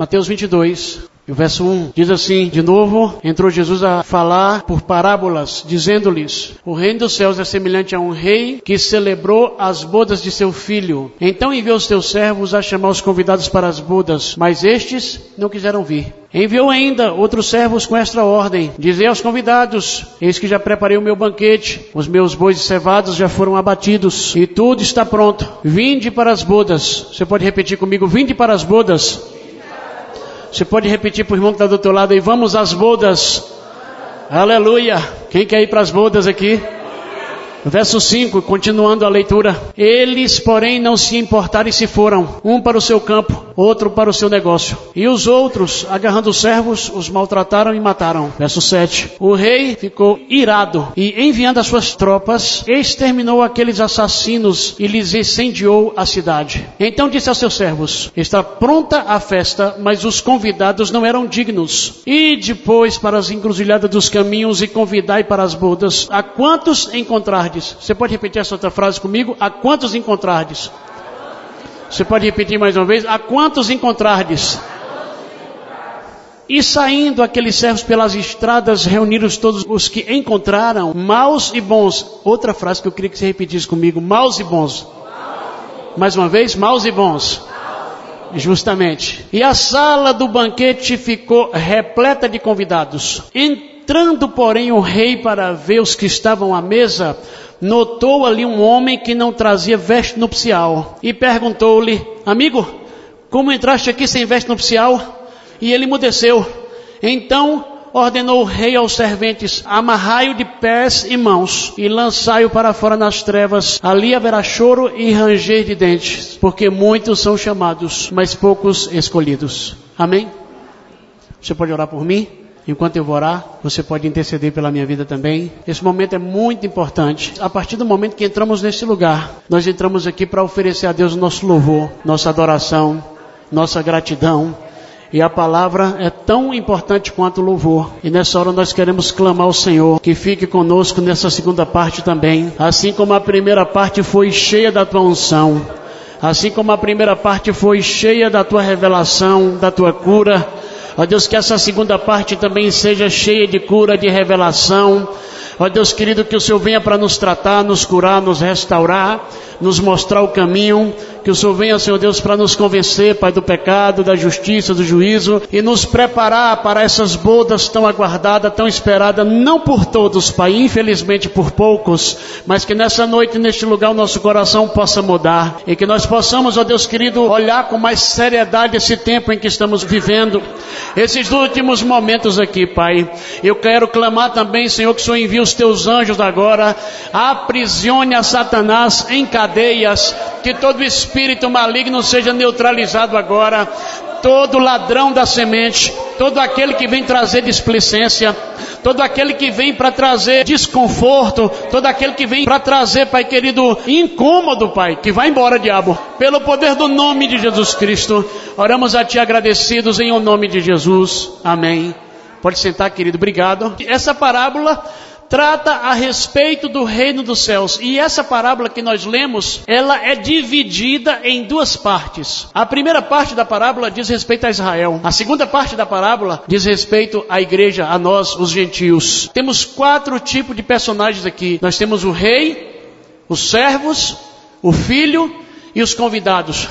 Mateus 22, e o verso 1 diz assim, de novo, entrou Jesus a falar por parábolas, dizendo-lhes: O reino dos céus é semelhante a um rei que celebrou as bodas de seu filho. Então enviou os teus servos a chamar os convidados para as bodas, mas estes não quiseram vir. Enviou ainda outros servos com esta ordem: Dizei aos convidados: Eis que já preparei o meu banquete, os meus bois cevados já foram abatidos, e tudo está pronto. Vinde para as bodas. Você pode repetir comigo: Vinde para as bodas. Você pode repetir para o irmão que está do teu lado aí, vamos às bodas. Aleluia. Quem quer ir para as bodas aqui? Verso 5, continuando a leitura. Eles, porém, não se importaram e se foram, um para o seu campo, outro para o seu negócio. E os outros, agarrando os servos, os maltrataram e mataram. Verso 7. O rei ficou irado e, enviando as suas tropas, exterminou aqueles assassinos e lhes incendiou a cidade. Então disse aos seus servos: Está pronta a festa, mas os convidados não eram dignos. E depois para as encruzilhadas dos caminhos e convidai para as bodas a quantos encontrar encontrardes. Você pode repetir essa outra frase comigo? A quantos encontrardes? Você pode repetir mais uma vez? A quantos encontrardes? E saindo aqueles servos pelas estradas, reuniram todos os que encontraram, maus e bons. Outra frase que eu queria que você repetisse comigo: maus e bons. Mais uma vez, maus e bons. Justamente. E a sala do banquete ficou repleta de convidados. Entrando, porém, o rei para ver os que estavam à mesa, notou ali um homem que não trazia veste nupcial e perguntou-lhe: Amigo, como entraste aqui sem veste nupcial? E ele mudeceu. Então ordenou o rei aos serventes: Amarrai-o de pés e mãos e lançai-o para fora nas trevas. Ali haverá choro e ranger de dentes, porque muitos são chamados, mas poucos escolhidos. Amém? Você pode orar por mim? Enquanto eu vou orar, você pode interceder pela minha vida também. Esse momento é muito importante. A partir do momento que entramos nesse lugar, nós entramos aqui para oferecer a Deus o nosso louvor, nossa adoração, nossa gratidão. E a palavra é tão importante quanto o louvor. E nessa hora nós queremos clamar ao Senhor que fique conosco nessa segunda parte também. Assim como a primeira parte foi cheia da tua unção, assim como a primeira parte foi cheia da tua revelação, da tua cura, Ó Deus, que essa segunda parte também seja cheia de cura, de revelação. Ó Deus querido, que o Senhor venha para nos tratar, nos curar, nos restaurar, nos mostrar o caminho. Que o Senhor venha, Senhor Deus, para nos convencer, Pai, do pecado, da justiça, do juízo e nos preparar para essas bodas tão aguardadas, tão esperadas, não por todos, Pai, infelizmente por poucos, mas que nessa noite, neste lugar, o nosso coração possa mudar e que nós possamos, ó Deus querido, olhar com mais seriedade esse tempo em que estamos vivendo, esses últimos momentos aqui, Pai. Eu quero clamar também, Senhor, que o Senhor envie os teus anjos agora, aprisione a Satanás em cadeias, que todo espírito maligno seja neutralizado agora, todo ladrão da semente, todo aquele que vem trazer displicência, todo aquele que vem para trazer desconforto, todo aquele que vem para trazer, Pai querido, incômodo, Pai, que vai embora, diabo, pelo poder do nome de Jesus Cristo. Oramos a Ti agradecidos em o nome de Jesus. Amém. Pode sentar, querido. Obrigado. Essa parábola trata a respeito do reino dos céus. E essa parábola que nós lemos, ela é dividida em duas partes. A primeira parte da parábola diz respeito a Israel. A segunda parte da parábola diz respeito à igreja, a nós, os gentios. Temos quatro tipos de personagens aqui. Nós temos o rei, os servos, o filho e os convidados.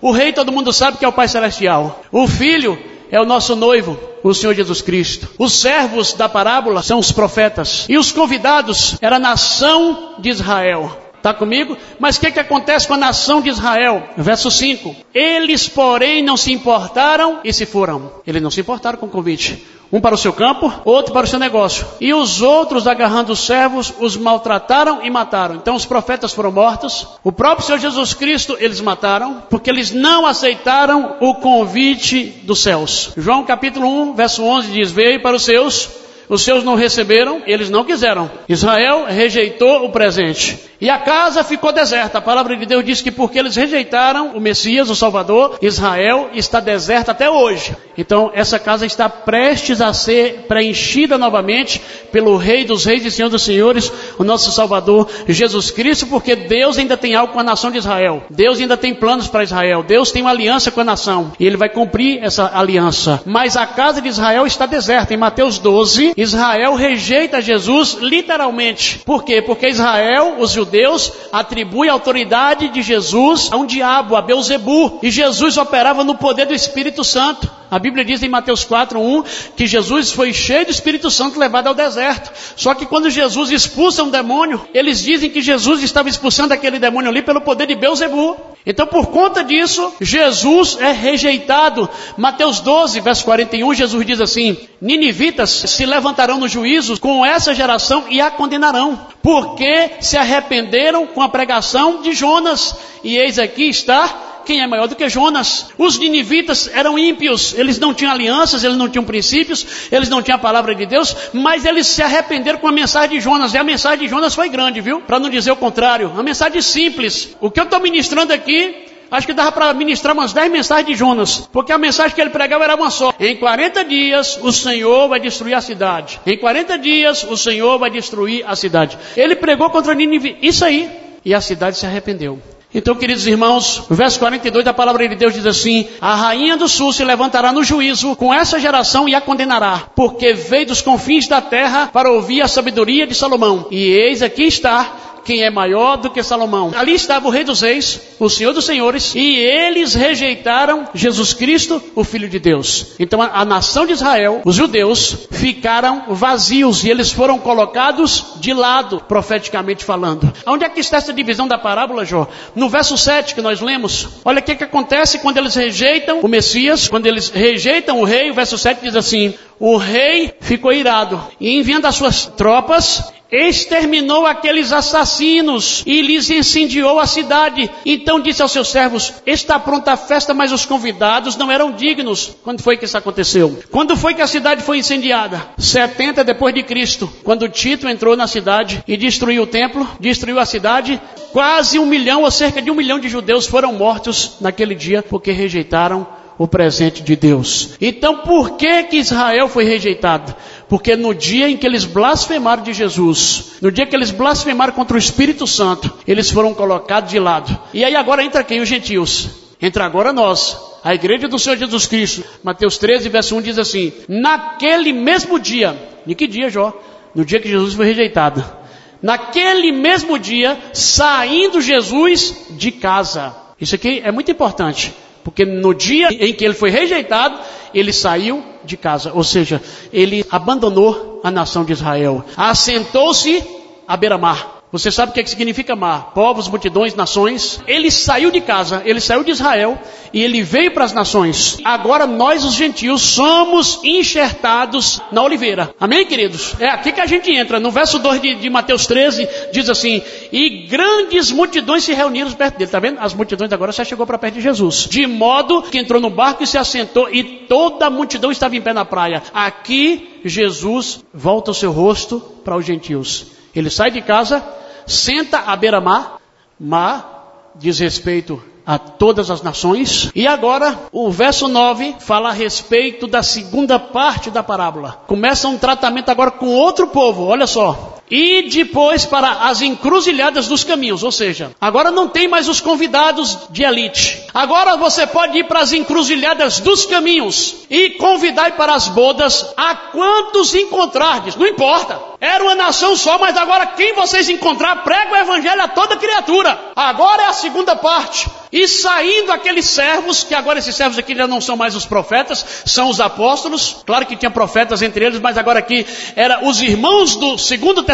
O rei todo mundo sabe que é o Pai Celestial. O filho é o nosso noivo, o Senhor Jesus Cristo. Os servos da parábola são os profetas. E os convidados era a nação de Israel. Está comigo? Mas o que, que acontece com a nação de Israel? Verso 5. Eles, porém, não se importaram e se foram. Eles não se importaram com o convite. Um para o seu campo, outro para o seu negócio. E os outros, agarrando os servos, os maltrataram e mataram. Então os profetas foram mortos. O próprio Senhor Jesus Cristo eles mataram, porque eles não aceitaram o convite dos céus. João capítulo 1, verso 11 diz: Veio para os seus os seus não receberam, eles não quiseram. Israel rejeitou o presente. E a casa ficou deserta. A palavra de Deus diz que porque eles rejeitaram o Messias, o Salvador, Israel está deserta até hoje. Então essa casa está prestes a ser preenchida novamente pelo Rei dos Reis e Senhor dos Senhores, o nosso Salvador Jesus Cristo, porque Deus ainda tem algo com a nação de Israel. Deus ainda tem planos para Israel. Deus tem uma aliança com a nação e ele vai cumprir essa aliança. Mas a casa de Israel está deserta. Em Mateus 12, Israel rejeita Jesus literalmente. Por quê? Porque Israel, os judeus, atribui a autoridade de Jesus a um diabo, a Beuzebu. E Jesus operava no poder do Espírito Santo. A Bíblia diz em Mateus 4:1 que Jesus foi cheio do Espírito Santo levado ao deserto. Só que quando Jesus expulsa um demônio, eles dizem que Jesus estava expulsando aquele demônio ali pelo poder de Beuzebu. Então, por conta disso, Jesus é rejeitado. Mateus 12, verso 41, Jesus diz assim: Ninivitas se levantarão no juízo com essa geração e a condenarão, porque se arrependeram com a pregação de Jonas. E eis aqui está quem é maior do que Jonas? Os ninivitas eram ímpios, eles não tinham alianças, eles não tinham princípios, eles não tinham a palavra de Deus, mas eles se arrependeram com a mensagem de Jonas, e a mensagem de Jonas foi grande, viu? Para não dizer o contrário, a mensagem simples. O que eu estou ministrando aqui Acho que dava para ministrar umas 10 mensagens de Jonas, porque a mensagem que ele pregava era uma só. Em 40 dias o Senhor vai destruir a cidade. Em 40 dias o Senhor vai destruir a cidade. Ele pregou contra Nínive, isso aí. E a cidade se arrependeu. Então, queridos irmãos, o verso 42 da palavra de Deus diz assim: A rainha do sul se levantará no juízo com essa geração e a condenará, porque veio dos confins da terra para ouvir a sabedoria de Salomão. E eis aqui está quem é maior do que Salomão. Ali estava o Rei dos Reis, o Senhor dos Senhores, e eles rejeitaram Jesus Cristo, o Filho de Deus. Então a, a nação de Israel, os judeus, ficaram vazios e eles foram colocados de lado, profeticamente falando. Onde é que está essa divisão da parábola, Jó? No verso 7 que nós lemos, olha o que, que acontece quando eles rejeitam o Messias, quando eles rejeitam o rei, o verso 7 diz assim: o rei ficou irado e enviando as suas tropas, exterminou aqueles assassinos e lhes incendiou a cidade. Então disse aos seus servos: Está pronta a festa, mas os convidados não eram dignos. Quando foi que isso aconteceu? Quando foi que a cidade foi incendiada? 70 depois de Cristo, quando Tito entrou na cidade e destruiu o templo, destruiu a cidade. Quase um milhão ou cerca de um milhão de judeus foram mortos naquele dia porque rejeitaram o presente de Deus. Então, por que que Israel foi rejeitado? Porque no dia em que eles blasfemaram de Jesus, no dia que eles blasfemaram contra o Espírito Santo, eles foram colocados de lado. E aí agora entra quem? Os gentios. Entra agora nós, a igreja do Senhor Jesus Cristo. Mateus 13, verso 1 diz assim: Naquele mesmo dia, em que dia, Jó? No dia que Jesus foi rejeitado. Naquele mesmo dia, saindo Jesus de casa. Isso aqui é muito importante. Porque no dia em que ele foi rejeitado, ele saiu de casa. Ou seja, ele abandonou a nação de Israel. Assentou-se à beira-mar. Você sabe o que, é que significa mar? Povos, multidões, nações. Ele saiu de casa, ele saiu de Israel e ele veio para as nações. Agora nós, os gentios, somos enxertados na oliveira. Amém, queridos? É aqui que a gente entra. No verso 2 de, de Mateus 13, diz assim: E grandes multidões se reuniram perto dele. Está vendo? As multidões agora já chegou para perto de Jesus. De modo que entrou no barco e se assentou, e toda a multidão estava em pé na praia. Aqui, Jesus volta o seu rosto para os gentios. Ele sai de casa senta à beira-mar, mar diz respeito a todas as nações. E agora, o verso 9 fala a respeito da segunda parte da parábola. Começa um tratamento agora com outro povo, olha só. E depois para as encruzilhadas dos caminhos, ou seja, agora não tem mais os convidados de elite. Agora você pode ir para as encruzilhadas dos caminhos e convidar para as bodas a quantos encontrardes, não importa. Era uma nação só, mas agora quem vocês encontrar, prega o evangelho a toda criatura. Agora é a segunda parte. E saindo aqueles servos, que agora esses servos aqui já não são mais os profetas, são os apóstolos. Claro que tinha profetas entre eles, mas agora aqui eram os irmãos do Segundo Testamento.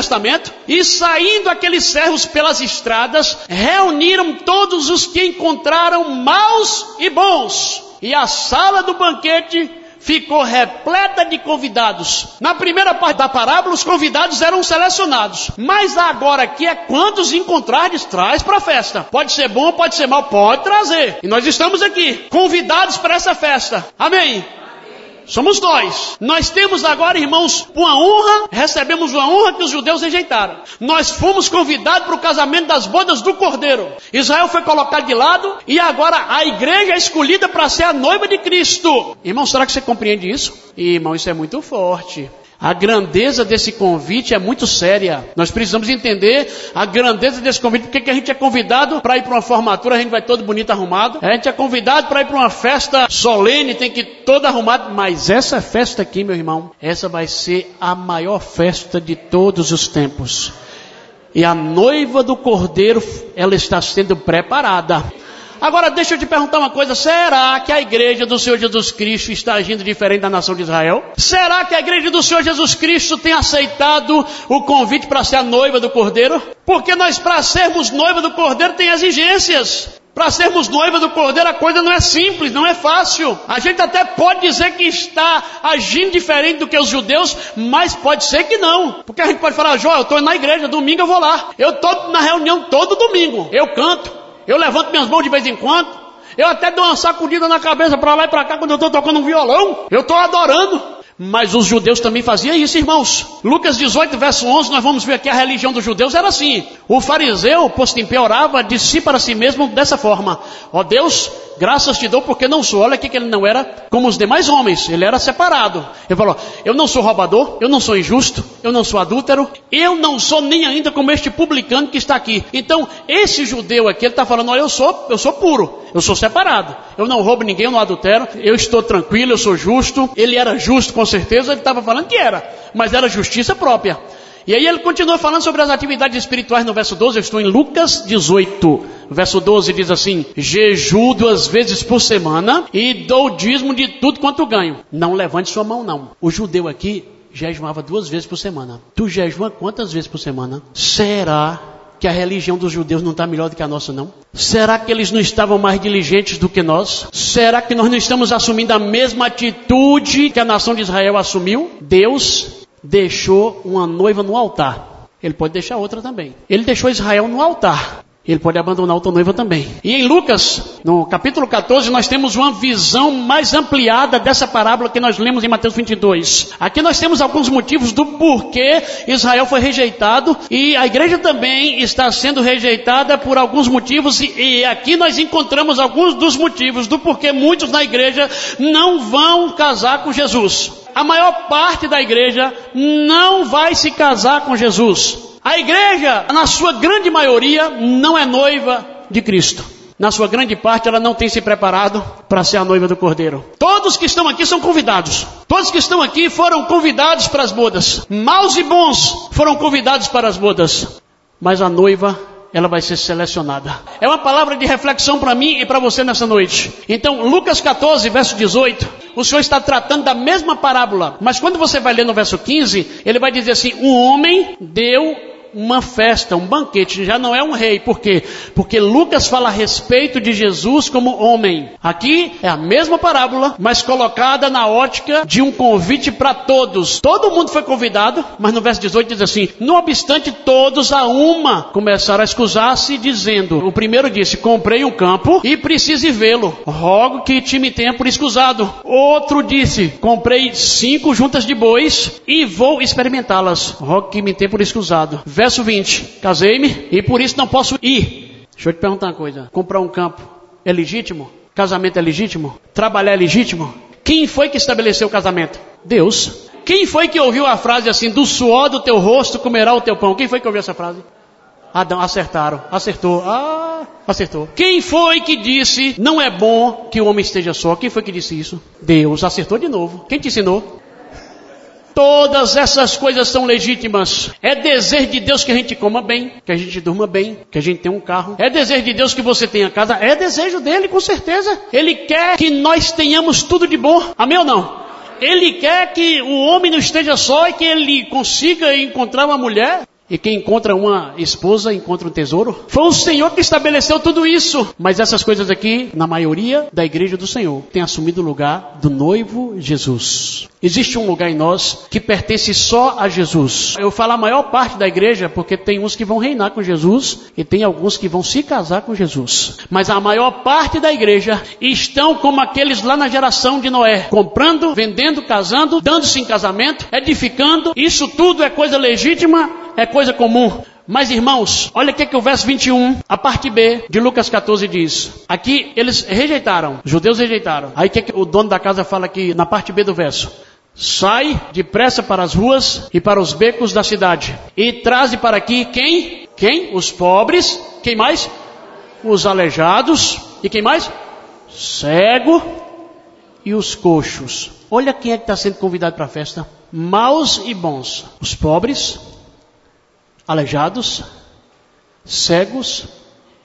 E saindo aqueles servos pelas estradas, reuniram todos os que encontraram maus e bons. E a sala do banquete ficou repleta de convidados. Na primeira parte da parábola, os convidados eram selecionados. Mas agora aqui é quantos encontrares traz para a festa. Pode ser bom, pode ser mal, pode trazer. E nós estamos aqui, convidados para essa festa. Amém. Somos nós. Nós temos agora, irmãos, uma honra, recebemos uma honra que os judeus rejeitaram. Nós fomos convidados para o casamento das bodas do Cordeiro. Israel foi colocado de lado e agora a igreja é escolhida para ser a noiva de Cristo. Irmão, será que você compreende isso? Irmão, isso é muito forte. A grandeza desse convite é muito séria. Nós precisamos entender a grandeza desse convite, porque que a gente é convidado para ir para uma formatura, a gente vai todo bonito arrumado. A gente é convidado para ir para uma festa solene, tem que ir todo arrumado. Mas essa festa aqui, meu irmão, essa vai ser a maior festa de todos os tempos. E a noiva do cordeiro, ela está sendo preparada. Agora deixa eu te perguntar uma coisa: será que a igreja do Senhor Jesus Cristo está agindo diferente da nação de Israel? Será que a igreja do Senhor Jesus Cristo tem aceitado o convite para ser a noiva do Cordeiro? Porque nós, para sermos noiva do Cordeiro, tem exigências. Para sermos noiva do Cordeiro, a coisa não é simples, não é fácil. A gente até pode dizer que está agindo diferente do que os judeus, mas pode ser que não. Porque a gente pode falar, João, eu estou na igreja, domingo eu vou lá. Eu estou na reunião todo domingo. Eu canto. Eu levanto minhas mãos de vez em quando. Eu até dou uma sacudida na cabeça para lá e para cá quando eu estou tocando um violão. Eu estou adorando. Mas os judeus também faziam isso, irmãos. Lucas 18, verso 11, nós vamos ver aqui a religião dos judeus era assim. O fariseu, posto em pé, orava de si para si mesmo dessa forma. Ó oh Deus, graças te dou porque não sou. Olha aqui que ele não era como os demais homens, ele era separado. Ele falou, eu não sou roubador, eu não sou injusto, eu não sou adúltero, eu não sou nem ainda como este publicano que está aqui. Então, esse judeu aqui, ele está falando, olha, eu sou, eu sou puro, eu sou separado. Eu não roubo ninguém, eu não adultero, eu estou tranquilo, eu sou justo. Ele era justo com certeza, ele estava falando que era, mas era justiça própria. E aí ele continua falando sobre as atividades espirituais no verso 12, eu estou em Lucas 18. Verso 12 diz assim: Jeju duas vezes por semana e dou dízimo de tudo quanto ganho. Não levante sua mão, não. O judeu aqui jejuava duas vezes por semana. Tu jejua quantas vezes por semana? Será que a religião dos judeus não está melhor do que a nossa, não? Será que eles não estavam mais diligentes do que nós? Será que nós não estamos assumindo a mesma atitude que a nação de Israel assumiu? Deus deixou uma noiva no altar. Ele pode deixar outra também. Ele deixou Israel no altar. Ele pode abandonar outra noiva também. E em Lucas, no capítulo 14, nós temos uma visão mais ampliada dessa parábola que nós lemos em Mateus 22. Aqui nós temos alguns motivos do porquê Israel foi rejeitado e a igreja também está sendo rejeitada por alguns motivos e, e aqui nós encontramos alguns dos motivos do porquê muitos na igreja não vão casar com Jesus. A maior parte da igreja não vai se casar com Jesus. A igreja, na sua grande maioria, não é noiva de Cristo. Na sua grande parte, ela não tem se preparado para ser a noiva do Cordeiro. Todos que estão aqui são convidados. Todos que estão aqui foram convidados para as bodas. Maus e bons foram convidados para as bodas. Mas a noiva ela vai ser selecionada. É uma palavra de reflexão para mim e para você nessa noite. Então, Lucas 14, verso 18, o Senhor está tratando da mesma parábola, mas quando você vai ler no verso 15, ele vai dizer assim: um homem deu uma festa, um banquete, já não é um rei. Por quê? Porque Lucas fala a respeito de Jesus como homem. Aqui é a mesma parábola, mas colocada na ótica de um convite para todos. Todo mundo foi convidado, mas no verso 18 diz assim: No obstante, todos a uma começaram a escusar-se, dizendo: O primeiro disse: Comprei um campo e preciso vê-lo. Rogo que te me tenha por escusado. Outro disse: Comprei cinco juntas de bois e vou experimentá-las. Rogo que me tenha por escusado. Verso 20: Casei-me e por isso não posso ir. Deixa eu te perguntar uma coisa: comprar um campo é legítimo? Casamento é legítimo? Trabalhar é legítimo? Quem foi que estabeleceu o casamento? Deus. Quem foi que ouviu a frase assim: do suor do teu rosto comerá o teu pão? Quem foi que ouviu essa frase? Adão, acertaram, acertou, ah, acertou. Quem foi que disse não é bom que o homem esteja só? Quem foi que disse isso? Deus, acertou de novo. Quem te ensinou? Todas essas coisas são legítimas. É desejo de Deus que a gente coma bem, que a gente durma bem, que a gente tenha um carro. É desejo de Deus que você tenha casa. É desejo dele, com certeza. Ele quer que nós tenhamos tudo de bom. Amém ou não? Ele quer que o homem não esteja só e que ele consiga encontrar uma mulher E quem encontra uma esposa encontra um tesouro. Foi o Senhor que estabeleceu tudo isso. Mas essas coisas aqui, na maioria da igreja do Senhor, tem assumido o lugar do noivo Jesus. Existe um lugar em nós que pertence só a Jesus. Eu falo a maior parte da igreja porque tem uns que vão reinar com Jesus e tem alguns que vão se casar com Jesus. Mas a maior parte da igreja estão como aqueles lá na geração de Noé, comprando, vendendo, casando, dando-se em casamento, edificando. Isso tudo é coisa legítima é coisa comum. Mas irmãos, olha o que, que o verso 21, a parte B de Lucas 14 diz. Aqui eles rejeitaram, os judeus rejeitaram. Aí o que, que o dono da casa fala aqui na parte B do verso? Sai depressa para as ruas e para os becos da cidade e traze para aqui quem? Quem? Os pobres. Quem mais? Os aleijados. E quem mais? Cego e os coxos. Olha quem é que está sendo convidado para a festa. Maus e bons. Os pobres, aleijados, cegos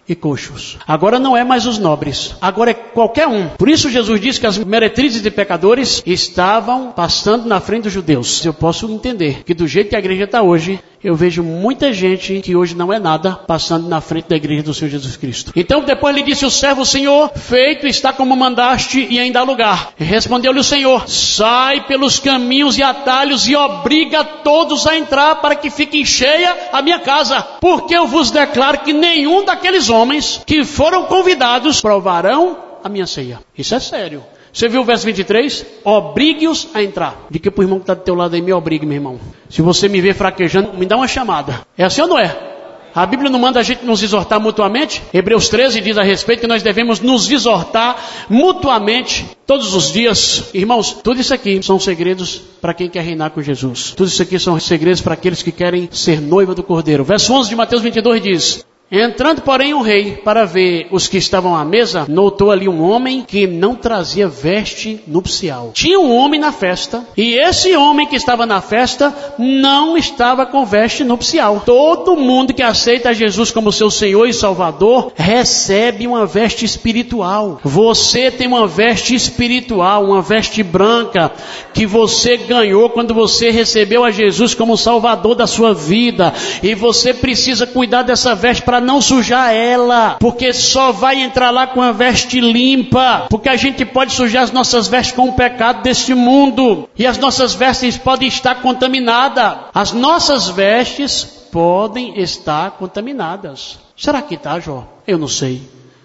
e coxos. Agora não é mais os nobres, agora é qualquer um. Por isso Jesus disse que as meretrizes e pecadores estavam passando na frente dos judeus. Eu posso entender que do jeito que a igreja está hoje, eu vejo muita gente que hoje não é nada passando na frente da igreja do Senhor Jesus Cristo. Então depois lhe disse o servo, Senhor, feito está como mandaste e ainda há lugar. Respondeu-lhe o Senhor, sai pelos caminhos e atalhos e obriga todos a entrar para que fique cheia a minha casa. Porque eu vos declaro que nenhum daqueles homens que foram convidados provarão a minha ceia. Isso é sério. Você viu o verso 23? Obrigue-os a entrar. Que para o irmão que está do teu lado aí, me obrigue, meu irmão. Se você me ver fraquejando, me dá uma chamada. É assim ou não é? A Bíblia não manda a gente nos exortar mutuamente? Hebreus 13 diz a respeito que nós devemos nos exortar mutuamente todos os dias. Irmãos, tudo isso aqui são segredos para quem quer reinar com Jesus. Tudo isso aqui são segredos para aqueles que querem ser noiva do Cordeiro. Verso 11 de Mateus 22 diz: Entrando, porém, o rei para ver os que estavam à mesa, notou ali um homem que não trazia veste nupcial. Tinha um homem na festa, e esse homem que estava na festa não estava com veste nupcial. Todo mundo que aceita Jesus como seu Senhor e Salvador recebe uma veste espiritual. Você tem uma veste espiritual, uma veste branca que você ganhou quando você recebeu a Jesus como Salvador da sua vida, e você precisa cuidar dessa veste para não sujar ela, porque só vai entrar lá com a veste limpa, porque a gente pode sujar as nossas vestes com o pecado deste mundo, e as nossas vestes podem estar contaminadas. As nossas vestes podem estar contaminadas. Será que está, Jó? Eu não sei.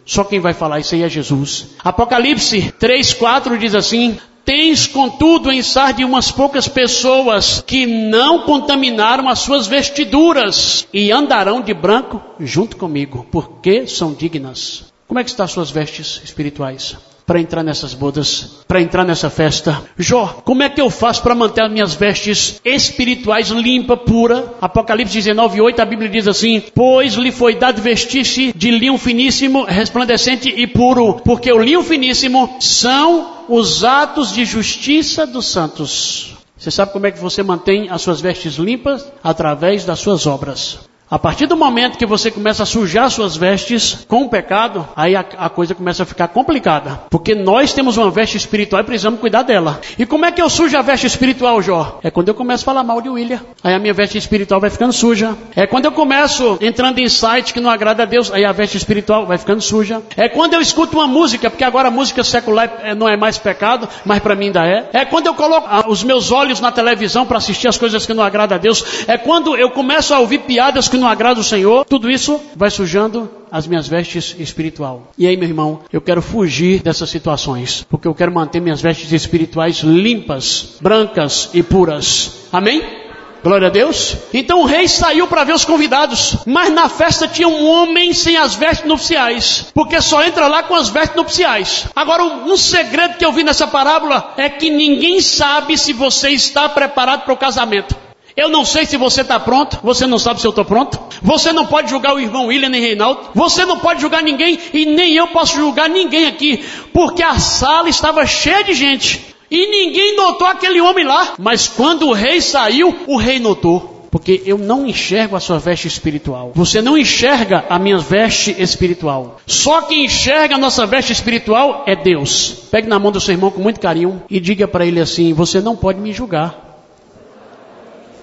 Só quem vai falar isso aí é Jesus. Apocalipse 3, 4 diz assim: Tens, contudo, em Sarde umas poucas pessoas que não contaminaram as suas vestiduras e andarão de branco junto comigo, porque são dignas. Como é que estão as suas vestes espirituais? Para entrar nessas bodas, para entrar nessa festa. Jó, como é que eu faço para manter as minhas vestes espirituais limpa, pura? Apocalipse 19, 8, a Bíblia diz assim: Pois lhe foi dado vestir-se de linho finíssimo, resplandecente e puro, porque o linho finíssimo são os atos de justiça dos santos. Você sabe como é que você mantém as suas vestes limpas? Através das suas obras. A partir do momento que você começa a sujar suas vestes com o pecado, aí a, a, coisa começa a ficar complicada. Porque nós temos uma veste espiritual e precisamos cuidar dela. E como é que eu sujo a veste espiritual, Jó? É quando eu começo a falar mal de William. Aí a minha veste espiritual vai ficando suja. É quando eu começo entrando em sites que não agrada a Deus, aí a veste espiritual vai ficando suja. É quando eu escuto uma música, porque agora a música secular é, não é mais pecado, mas para mim ainda é. É quando eu coloco os meus olhos na televisão para assistir as coisas que não agradam a Deus. É quando eu começo a ouvir piadas que não agrada o Senhor, tudo isso vai sujando as minhas vestes espiritual. E aí, meu irmão, eu quero fugir dessas situações, porque eu quero manter minhas vestes espirituais limpas, brancas e puras. Amém? Glória a Deus. Então o rei saiu para ver os convidados, mas na festa tinha um homem sem as vestes nupciais, porque só entra lá com as vestes nupciais. Agora, um segredo que eu vi nessa parábola é que ninguém sabe se você está preparado para o casamento. Eu não sei se você está pronto, você não sabe se eu estou pronto. Você não pode julgar o irmão William nem Reinaldo. Você não pode julgar ninguém e nem eu posso julgar ninguém aqui, porque a sala estava cheia de gente e ninguém notou aquele homem lá. Mas quando o rei saiu, o rei notou. Porque eu não enxergo a sua veste espiritual. Você não enxerga a minha veste espiritual. Só quem enxerga a nossa veste espiritual é Deus. Pegue na mão do seu irmão com muito carinho e diga para ele assim: Você não pode me julgar.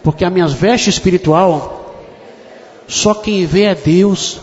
Porque a minha veste espiritual Só quem vê é Deus.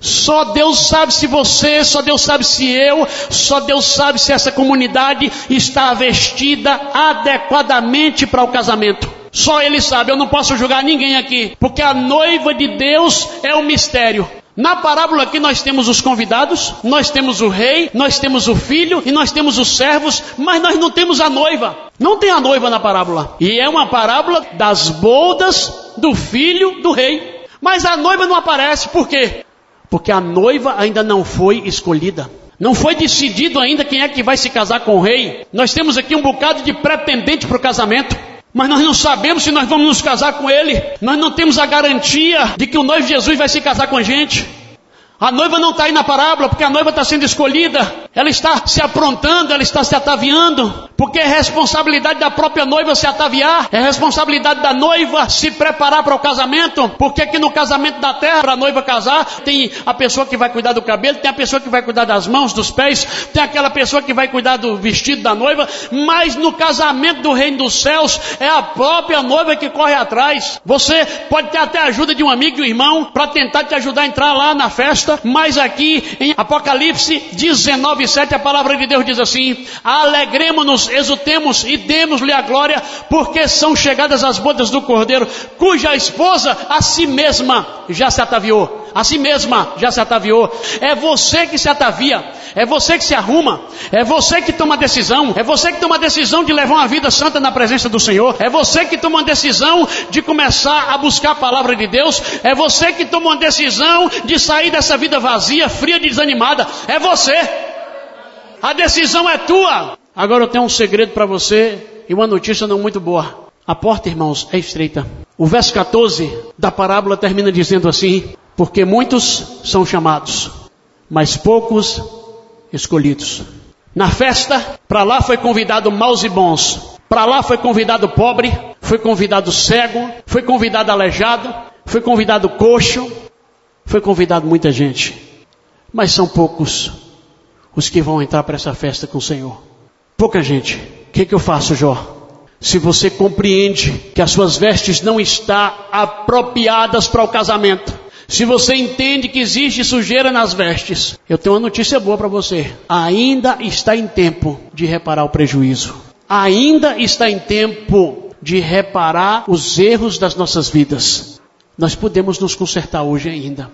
Só Deus sabe se você, só Deus sabe se eu, só Deus sabe se essa comunidade está vestida adequadamente para o casamento. Só Ele sabe, eu não posso julgar ninguém aqui, porque a noiva de Deus é um mistério. Na parábola aqui nós temos os convidados, nós temos o rei, nós temos o filho e nós temos os servos, mas nós não temos a noiva. Não tem a noiva na parábola. E é uma parábola das bodas do filho do rei. Mas a noiva não aparece, por quê? Porque a noiva ainda não foi escolhida. Não foi decidido ainda quem é que vai se casar com o rei. Nós temos aqui um bocado de pretendente para o casamento. Mas nós não sabemos se nós vamos nos casar com ele. Nós não temos a garantia de que o noivo Jesus vai se casar com a gente. A noiva não está aí na parábola porque a noiva está sendo escolhida. Ela está se aprontando, ela está se ataviando. Porque é responsabilidade da própria noiva se ataviar. É responsabilidade da noiva se preparar para o casamento. Porque aqui no casamento da terra, para a noiva casar, tem a pessoa que vai cuidar do cabelo, tem a pessoa que vai cuidar das mãos, dos pés, tem aquela pessoa que vai cuidar do vestido da noiva. Mas no casamento do reino dos céus, é a própria noiva que corre atrás. Você pode ter até a ajuda de um amigo, de um irmão, para tentar te ajudar a entrar lá na festa mas aqui em Apocalipse 19, 7, a palavra de Deus diz assim: Alegremos-nos, exultemos e demos-lhe a glória, porque são chegadas as bodas do Cordeiro, cuja esposa a si mesma já se ataviou a si mesma já se ataviou. É você que se atavia, é você que se arruma, é você que toma decisão, é você que toma a decisão de levar uma vida santa na presença do Senhor, é você que toma a decisão de começar a buscar a palavra de Deus, é você que toma uma decisão de sair dessa vida vazia, fria, desanimada, é você. A decisão é tua. Agora eu tenho um segredo para você e uma notícia não muito boa. A porta, irmãos, é estreita. O verso 14 da parábola termina dizendo assim: porque muitos são chamados, mas poucos escolhidos. Na festa, para lá foi convidado maus e bons. Para lá foi convidado pobre, foi convidado cego, foi convidado aleijado, foi convidado coxo, foi convidado muita gente. Mas são poucos os que vão entrar para essa festa com o Senhor. Pouca gente. O que, que eu faço, Jó? Se você compreende que as suas vestes não estão apropriadas para o casamento, se você entende que existe sujeira nas vestes, eu tenho uma notícia boa para você. Ainda está em tempo de reparar o prejuízo. Ainda está em tempo de reparar os erros das nossas vidas. Nós podemos nos consertar hoje ainda.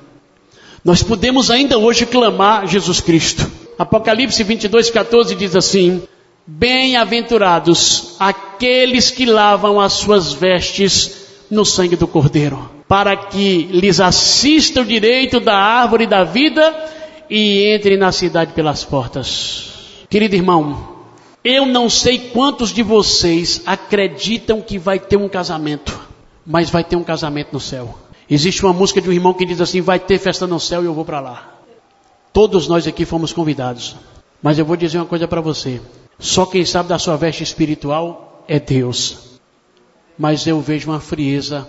Nós podemos ainda hoje clamar Jesus Cristo. Apocalipse 22, 14 diz assim: Bem-aventurados aqueles que lavam as suas vestes no sangue do Cordeiro para que lhes assista o direito da árvore da vida e entre na cidade pelas portas. Querido irmão, eu não sei quantos de vocês acreditam que vai ter um casamento, mas vai ter um casamento no céu. Existe uma música de um irmão que diz assim: vai ter festa no céu e eu vou para lá. Todos nós aqui fomos convidados. Mas eu vou dizer uma coisa para você: só quem sabe da sua veste espiritual é Deus. Mas eu vejo uma frieza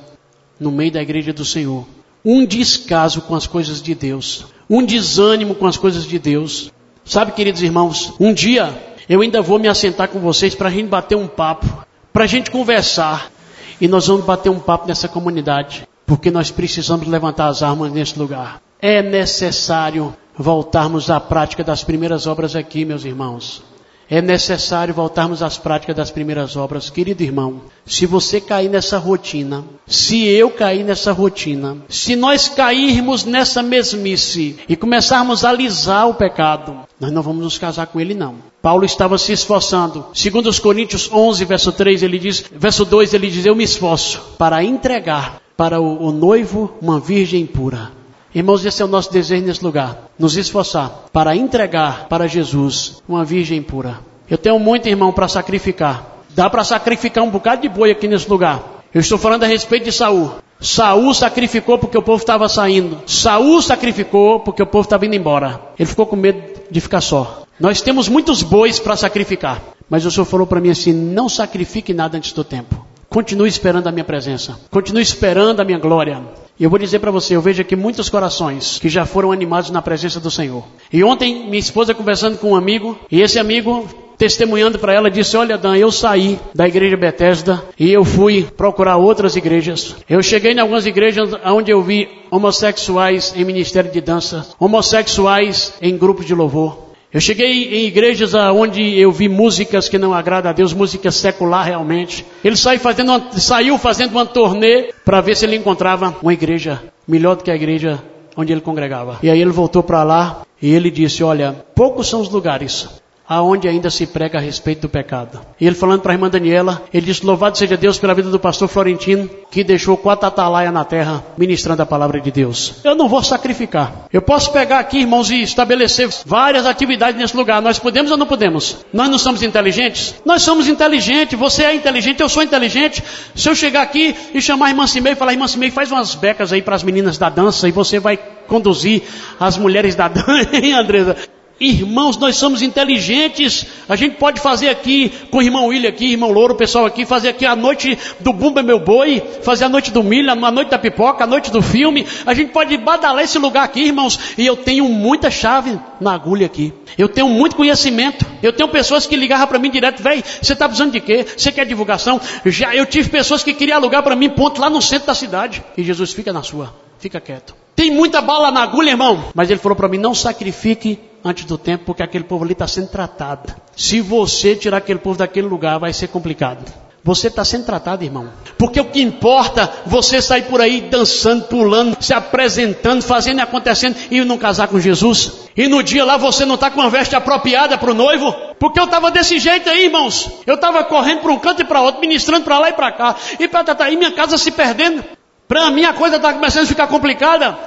no meio da igreja do Senhor. Um descaso com as coisas de Deus. Um desânimo com as coisas de Deus. Sabe, queridos irmãos, um dia eu ainda vou me assentar com vocês para a gente bater um papo, para a gente conversar. E nós vamos bater um papo nessa comunidade, porque nós precisamos levantar as armas nesse lugar. É necessário voltarmos à prática das primeiras obras aqui, meus irmãos é necessário voltarmos às práticas das primeiras obras. Querido irmão, se você cair nessa rotina, se eu cair nessa rotina, se nós cairmos nessa mesmice e começarmos a alisar o pecado, nós não vamos nos casar com ele não. Paulo estava se esforçando. Segundo os Coríntios 11, verso 3, ele diz, verso 2, ele diz: "Eu me esforço para entregar para o, o noivo uma virgem pura." Irmãos, esse é o nosso desejo nesse lugar. Nos esforçar para entregar para Jesus uma virgem pura. Eu tenho muito, irmão, para sacrificar. Dá para sacrificar um bocado de boi aqui nesse lugar. Eu estou falando a respeito de Saul. Saul sacrificou porque o povo estava saindo. Saul sacrificou porque o povo estava indo embora. Ele ficou com medo de ficar só. Nós temos muitos bois para sacrificar. Mas o Senhor falou para mim assim: não sacrifique nada antes do tempo. Continue esperando a minha presença. Continue esperando a minha glória. E eu vou dizer para você, eu vejo aqui muitos corações que já foram animados na presença do Senhor. E ontem, minha esposa conversando com um amigo, e esse amigo testemunhando para ela, disse: Olha, Dan, eu saí da igreja Bethesda e eu fui procurar outras igrejas. Eu cheguei em algumas igrejas onde eu vi homossexuais em ministério de dança, homossexuais em grupos de louvor. Eu cheguei em igrejas onde eu vi músicas que não agradam a Deus, música secular realmente. Ele saiu fazendo uma, saiu fazendo uma turnê para ver se ele encontrava uma igreja melhor do que a igreja onde ele congregava. E aí ele voltou para lá e ele disse: Olha, poucos são os lugares aonde ainda se prega a respeito do pecado. E ele falando para a irmã Daniela, ele disse: Louvado seja Deus pela vida do pastor Florentino, que deixou quatro atalaias na terra, ministrando a palavra de Deus. Eu não vou sacrificar. Eu posso pegar aqui, irmãos, e estabelecer várias atividades nesse lugar. Nós podemos ou não podemos? Nós não somos inteligentes? Nós somos inteligentes. Você é inteligente, eu sou inteligente. Se eu chegar aqui e chamar a irmã Cimei e falar, irmã Cimei, faz umas becas aí para as meninas da dança e você vai conduzir as mulheres da dança, hein, Andresa? Irmãos, nós somos inteligentes. A gente pode fazer aqui, com o irmão William aqui, irmão Louro, o pessoal aqui, fazer aqui a noite do Bumba Meu Boi, fazer a noite do milho, a noite da pipoca, a noite do filme. A gente pode badalar esse lugar aqui, irmãos. E eu tenho muita chave na agulha aqui. Eu tenho muito conhecimento. Eu tenho pessoas que ligavam para mim direto, velho, você está precisando de quê? Você quer divulgação? Já eu tive pessoas que queriam alugar para mim ponto lá no centro da cidade. E Jesus fica na sua, fica quieto. Tem muita bala na agulha, irmão. Mas ele falou para mim, não sacrifique antes do tempo, porque aquele povo ali está sendo tratado. Se você tirar aquele povo daquele lugar, vai ser complicado. Você está sendo tratado, irmão. Porque o que importa, você sair por aí dançando, pulando, se apresentando, fazendo e acontecendo e não casar com Jesus. E no dia lá você não está com uma veste apropriada para o noivo. Porque eu estava desse jeito aí, irmãos. Eu estava correndo para um canto e para outro, ministrando para lá e para cá. E, pra, tá, e minha casa se perdendo. Para mim a coisa está começando a ficar complicada.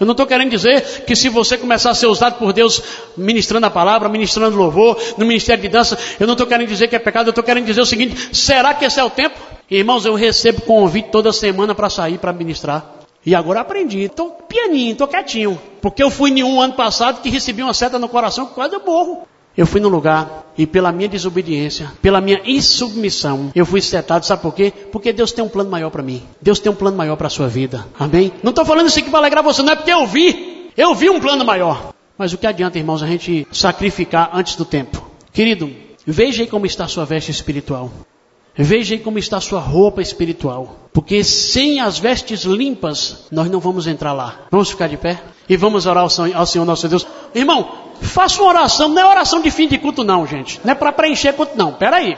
Eu não estou querendo dizer que se você começar a ser usado por Deus ministrando a palavra, ministrando louvor, no ministério de dança, eu não estou querendo dizer que é pecado, eu estou querendo dizer o seguinte: será que esse é o tempo? Irmãos, eu recebo convite toda semana para sair para ministrar. E agora aprendi, estou pianinho, estou quietinho. Porque eu fui em um ano passado que recebi uma seta no coração que quase eu morro. Eu fui no lugar e pela minha desobediência, pela minha insubmissão, eu fui setado. Sabe por quê? Porque Deus tem um plano maior para mim. Deus tem um plano maior para a sua vida. Amém? Não estou falando isso aqui para alegrar você, não é porque eu vi. Eu vi um plano maior. Mas o que adianta, irmãos, a gente sacrificar antes do tempo? Querido, veja aí como está a sua veste espiritual. Veja aí como está a sua roupa espiritual. Porque sem as vestes limpas, nós não vamos entrar lá. Vamos ficar de pé? E vamos orar ao Senhor nosso Deus. Irmão, Faça uma oração, não é oração de fim de culto não, gente. Não é para preencher culto não, peraí.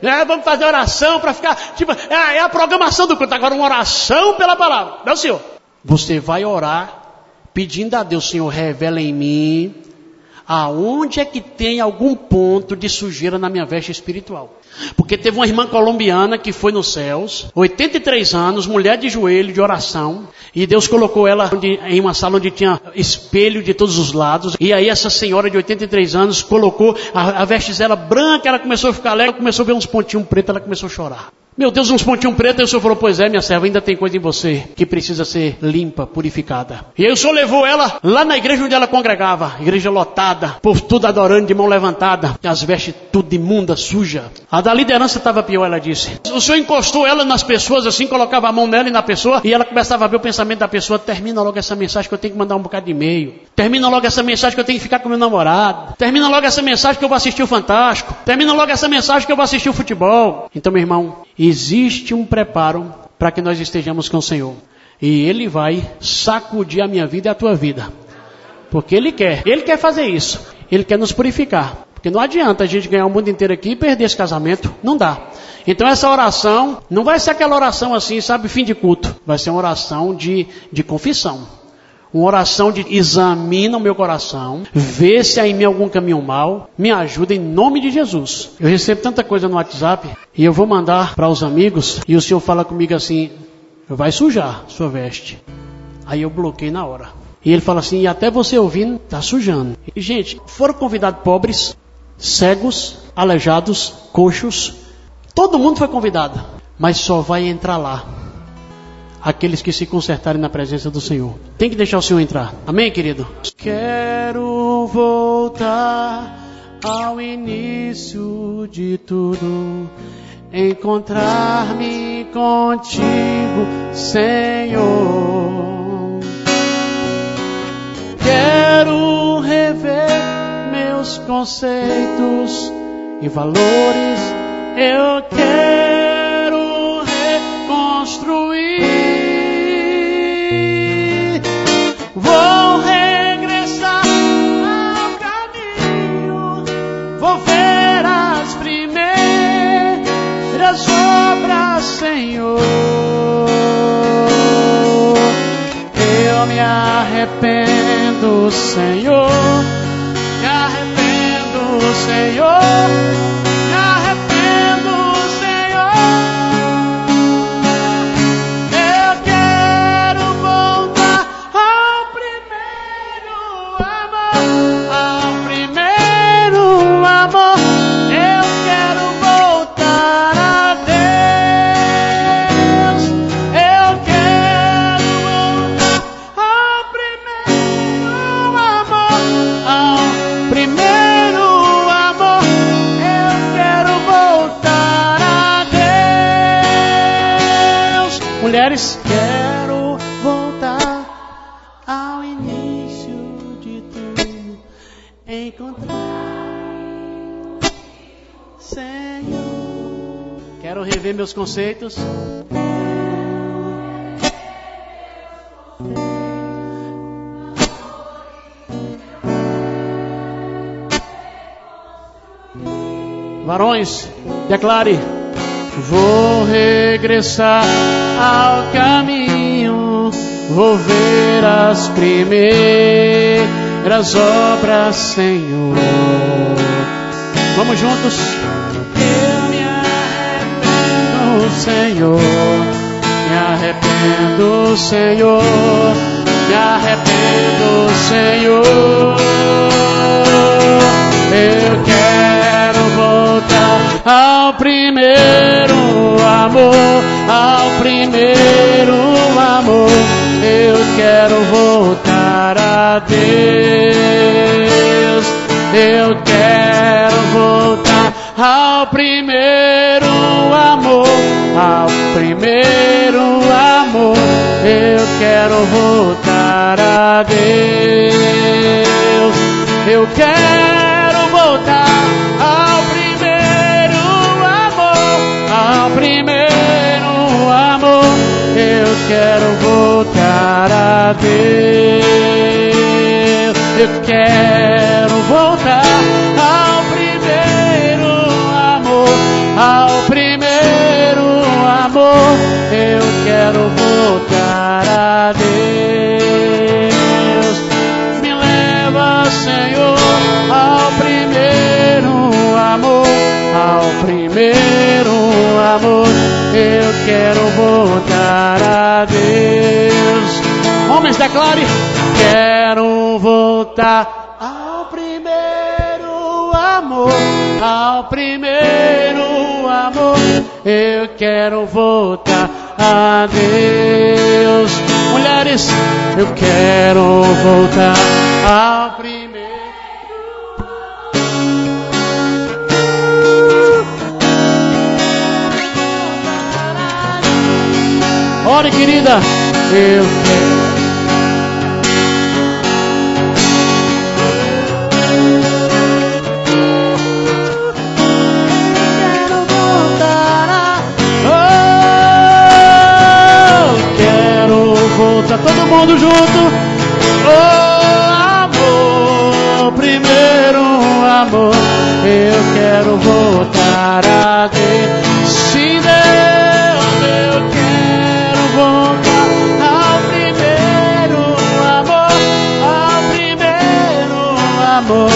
É, vamos fazer oração para ficar, tipo, é, é, a programação do culto, agora uma oração pela palavra. Não, Senhor. Você vai orar pedindo a Deus, Senhor, revela em mim aonde é que tem algum ponto de sujeira na minha veste espiritual. Porque teve uma irmã colombiana que foi nos céus, 83 anos, mulher de joelho, de oração, e Deus colocou ela em uma sala onde tinha espelho de todos os lados, e aí essa senhora de 83 anos colocou a, a veste dela branca, ela começou a ficar alegre, começou a ver uns pontinhos pretos, ela começou a chorar. Meu Deus, uns pontinhos pretos. E o Senhor falou, pois é, minha serva, ainda tem coisa em você que precisa ser limpa, purificada. E aí o Senhor levou ela lá na igreja onde ela congregava. Igreja lotada, povo tudo adorando de mão levantada. As vestes tudo imunda, suja. A da liderança estava pior, ela disse. O Senhor encostou ela nas pessoas assim, colocava a mão nela e na pessoa. E ela começava a ver o pensamento da pessoa. Termina logo essa mensagem que eu tenho que mandar um bocado de e-mail. Termina logo essa mensagem que eu tenho que ficar com meu namorado. Termina logo essa mensagem que eu vou assistir o Fantástico. Termina logo essa mensagem que eu vou assistir o futebol. Então, meu irmão, existe um preparo para que nós estejamos com o Senhor. E Ele vai sacudir a minha vida e a tua vida. Porque Ele quer. Ele quer fazer isso. Ele quer nos purificar. Porque não adianta a gente ganhar o mundo inteiro aqui e perder esse casamento. Não dá. Então essa oração não vai ser aquela oração assim, sabe, fim de culto. Vai ser uma oração de, de confissão. Uma oração de examina o meu coração, vê se há em mim algum caminho mal, me ajuda em nome de Jesus. Eu recebo tanta coisa no WhatsApp e eu vou mandar para os amigos e o Senhor fala comigo assim: vai sujar sua veste. Aí eu bloqueei na hora. E ele fala assim: e até você ouvindo, tá sujando. E, gente, foram convidados pobres, cegos, aleijados, coxos. Todo mundo foi convidado, mas só vai entrar lá aqueles que se consertarem na presença do Senhor. Tem que deixar o Senhor entrar. Amém, querido? Quero voltar ao início de tudo. Encontrar-me contigo, Senhor. Quero rever meus conceitos e valores. Eu quero obras, Senhor. Eu me arrependo, Senhor. Me arrependo, Senhor. Quero voltar ao início de tudo. Encontrar Senhor. Quero rever meus conceitos. Varões, declare: Vou regressar ao caminho, vou ver as primeiras obras, Senhor. Vamos juntos. Eu me arrependo, Senhor. Me arrependo, Senhor. Me arrependo, Senhor. Eu quero ao primeiro amor, ao primeiro amor. Eu quero voltar a Deus. Eu quero voltar ao primeiro amor, ao primeiro amor. Eu quero voltar a Deus. Eu quero voltar Eu quero voltar a Deus. Eu quero voltar ao primeiro amor, ao primeiro amor. Eu quero voltar a Deus. Me leva, Senhor, ao primeiro amor, ao primeiro amor. Eu quero voltar. Homens, declare: Quero voltar ao primeiro amor, ao primeiro amor. Eu quero voltar a Deus. Mulheres, eu quero voltar ao primeiro. Ore, querida. Eu. Quero Todo mundo junto. Oh, amor, primeiro amor. Eu quero voltar a Deus. Sim, Deus, eu quero voltar ao primeiro amor, ao primeiro amor.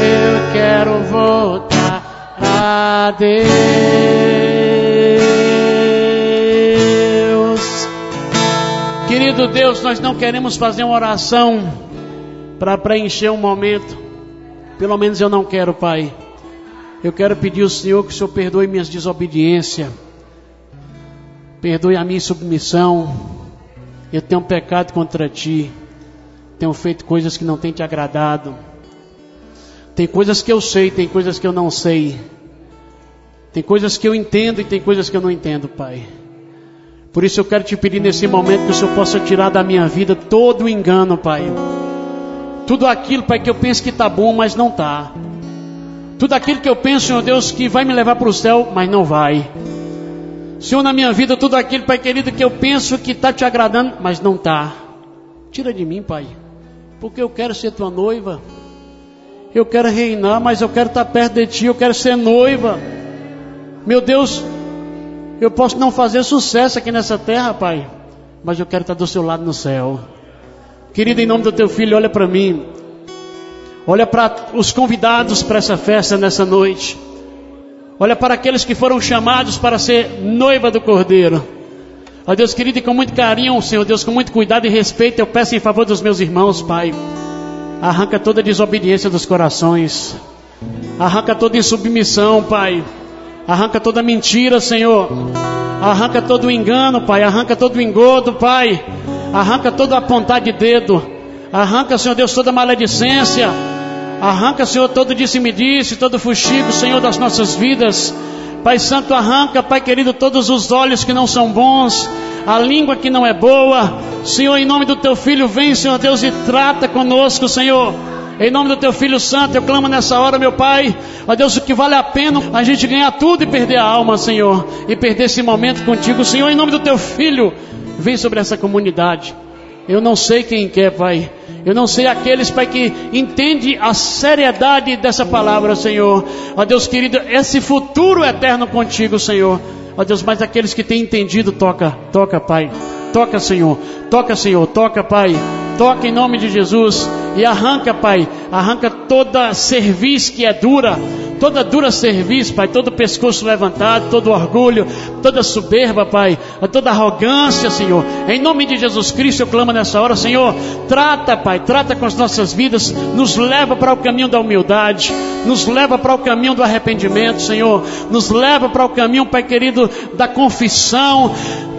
Eu quero voltar a Deus. Querido Deus, nós não queremos fazer uma oração para preencher um momento. Pelo menos eu não quero, Pai. Eu quero pedir ao Senhor que o Senhor perdoe minhas desobediências. Perdoe a minha submissão. Eu tenho pecado contra ti. Tenho feito coisas que não têm te agradado. Tem coisas que eu sei, tem coisas que eu não sei. Tem coisas que eu entendo e tem coisas que eu não entendo, Pai. Por isso eu quero te pedir nesse momento que o Senhor possa tirar da minha vida todo o engano, Pai. Tudo aquilo, Pai, que eu penso que está bom, mas não está. Tudo aquilo que eu penso, Senhor Deus, que vai me levar para o céu, mas não vai. Senhor, na minha vida, tudo aquilo, Pai querido, que eu penso que está te agradando, mas não está. Tira de mim, Pai, porque eu quero ser tua noiva. Eu quero reinar, mas eu quero estar perto de ti, eu quero ser noiva. Meu Deus, eu posso não fazer sucesso aqui nessa terra, Pai, mas eu quero estar do seu lado no céu. Querido, em nome do teu filho, olha para mim. Olha para os convidados para essa festa nessa noite. Olha para aqueles que foram chamados para ser noiva do Cordeiro. Ó Deus querido, e com muito carinho, Senhor Deus, com muito cuidado e respeito, eu peço em favor dos meus irmãos, Pai. Arranca toda desobediência dos corações. Arranca toda insubmissão, Pai. Arranca toda mentira, Senhor. Arranca todo engano, Pai. Arranca todo engodo, Pai. Arranca toda a de dedo. Arranca, Senhor Deus, toda maledicência. Arranca, Senhor, todo disse-me-disse, todo fuxico, Senhor, das nossas vidas. Pai Santo, arranca, Pai querido, todos os olhos que não são bons, a língua que não é boa. Senhor, em nome do Teu Filho, vem, Senhor Deus, e trata conosco, Senhor. Em nome do Teu Filho Santo, eu clamo nessa hora, meu Pai. Ó Deus, o que vale a pena a gente ganhar tudo e perder a alma, Senhor. E perder esse momento contigo, Senhor, em nome do Teu Filho, vem sobre essa comunidade. Eu não sei quem quer, Pai. Eu não sei aqueles, Pai, que entende a seriedade dessa palavra, Senhor. Ó Deus querido, esse futuro eterno contigo, Senhor. Ó Deus, mas aqueles que têm entendido, toca, toca, Pai. Toca, Senhor. Toca, Senhor. Toca, Pai. Toca em nome de Jesus. E arranca, Pai. Arranca toda serviço que é dura. Toda dura serviço, Pai, todo pescoço levantado, todo orgulho, toda soberba, Pai, toda arrogância, Senhor. Em nome de Jesus Cristo eu clamo nessa hora, Senhor, trata, Pai, trata com as nossas vidas, nos leva para o caminho da humildade, nos leva para o caminho do arrependimento, Senhor, nos leva para o caminho, Pai querido, da confissão,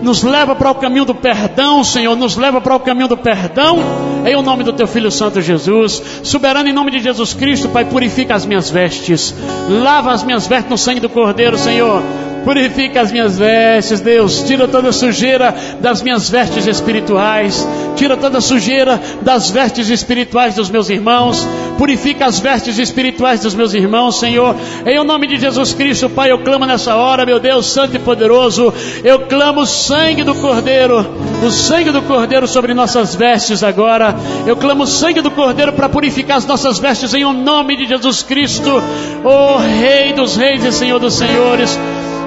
nos leva para o caminho do perdão, Senhor, nos leva para o caminho do perdão, em o nome do Teu Filho Santo Jesus, soberano em nome de Jesus Cristo, Pai, purifica as minhas vestes, Lava as minhas vestes no sangue do Cordeiro, Senhor. Purifica as minhas vestes, Deus. Tira toda a sujeira das minhas vestes espirituais. Tira toda a sujeira das vestes espirituais dos meus irmãos. Purifica as vestes espirituais dos meus irmãos, Senhor. Em nome de Jesus Cristo, Pai, eu clamo nessa hora, meu Deus, santo e poderoso. Eu clamo o sangue do Cordeiro. O sangue do Cordeiro sobre nossas vestes agora. Eu clamo o sangue do Cordeiro para purificar as nossas vestes em nome de Jesus Cristo. Oh, Rei dos Reis e Senhor dos Senhores.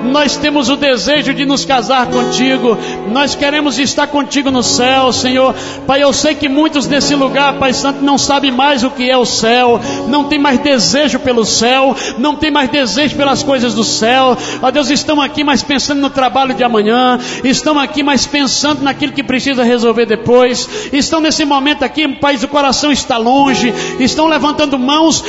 Nós temos o desejo de nos casar contigo. Nós queremos estar contigo no céu, Senhor. Pai, eu sei que muitos desse lugar, Pai Santo, não sabem mais o que é o céu, não tem mais desejo pelo céu, não tem mais desejo pelas coisas do céu. Ó Deus, estão aqui mais pensando no trabalho de amanhã, estão aqui mais pensando naquilo que precisa resolver depois. Estão nesse momento aqui, Pai, o coração está longe, estão levantando mãos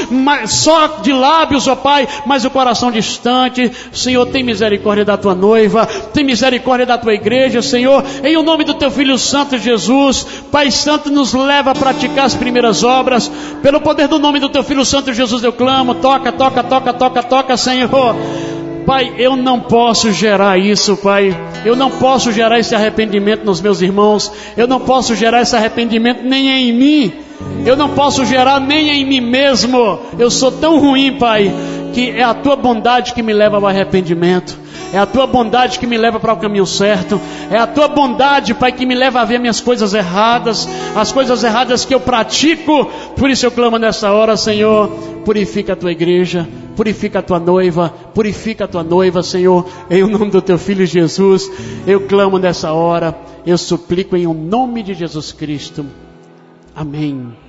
só de lábios, ó Pai, mas o coração distante. Senhor, tem misericórdia misericórdia da tua noiva, tem misericórdia da tua igreja, Senhor, em o nome do teu Filho Santo Jesus, Pai Santo, nos leva a praticar as primeiras obras, pelo poder do nome do teu Filho Santo Jesus, eu clamo, toca, toca, toca, toca, toca, Senhor. Pai, eu não posso gerar isso, Pai. Eu não posso gerar esse arrependimento nos meus irmãos. Eu não posso gerar esse arrependimento nem em mim. Eu não posso gerar nem em mim mesmo. Eu sou tão ruim, Pai, que é a tua bondade que me leva ao arrependimento. É a tua bondade que me leva para o caminho certo. É a tua bondade, Pai, que me leva a ver minhas coisas erradas, as coisas erradas que eu pratico. Por isso eu clamo nessa hora, Senhor, purifica a tua igreja, purifica a tua noiva, purifica a tua noiva, Senhor, em nome do teu filho Jesus. Eu clamo nessa hora, eu suplico em o nome de Jesus Cristo. Amém.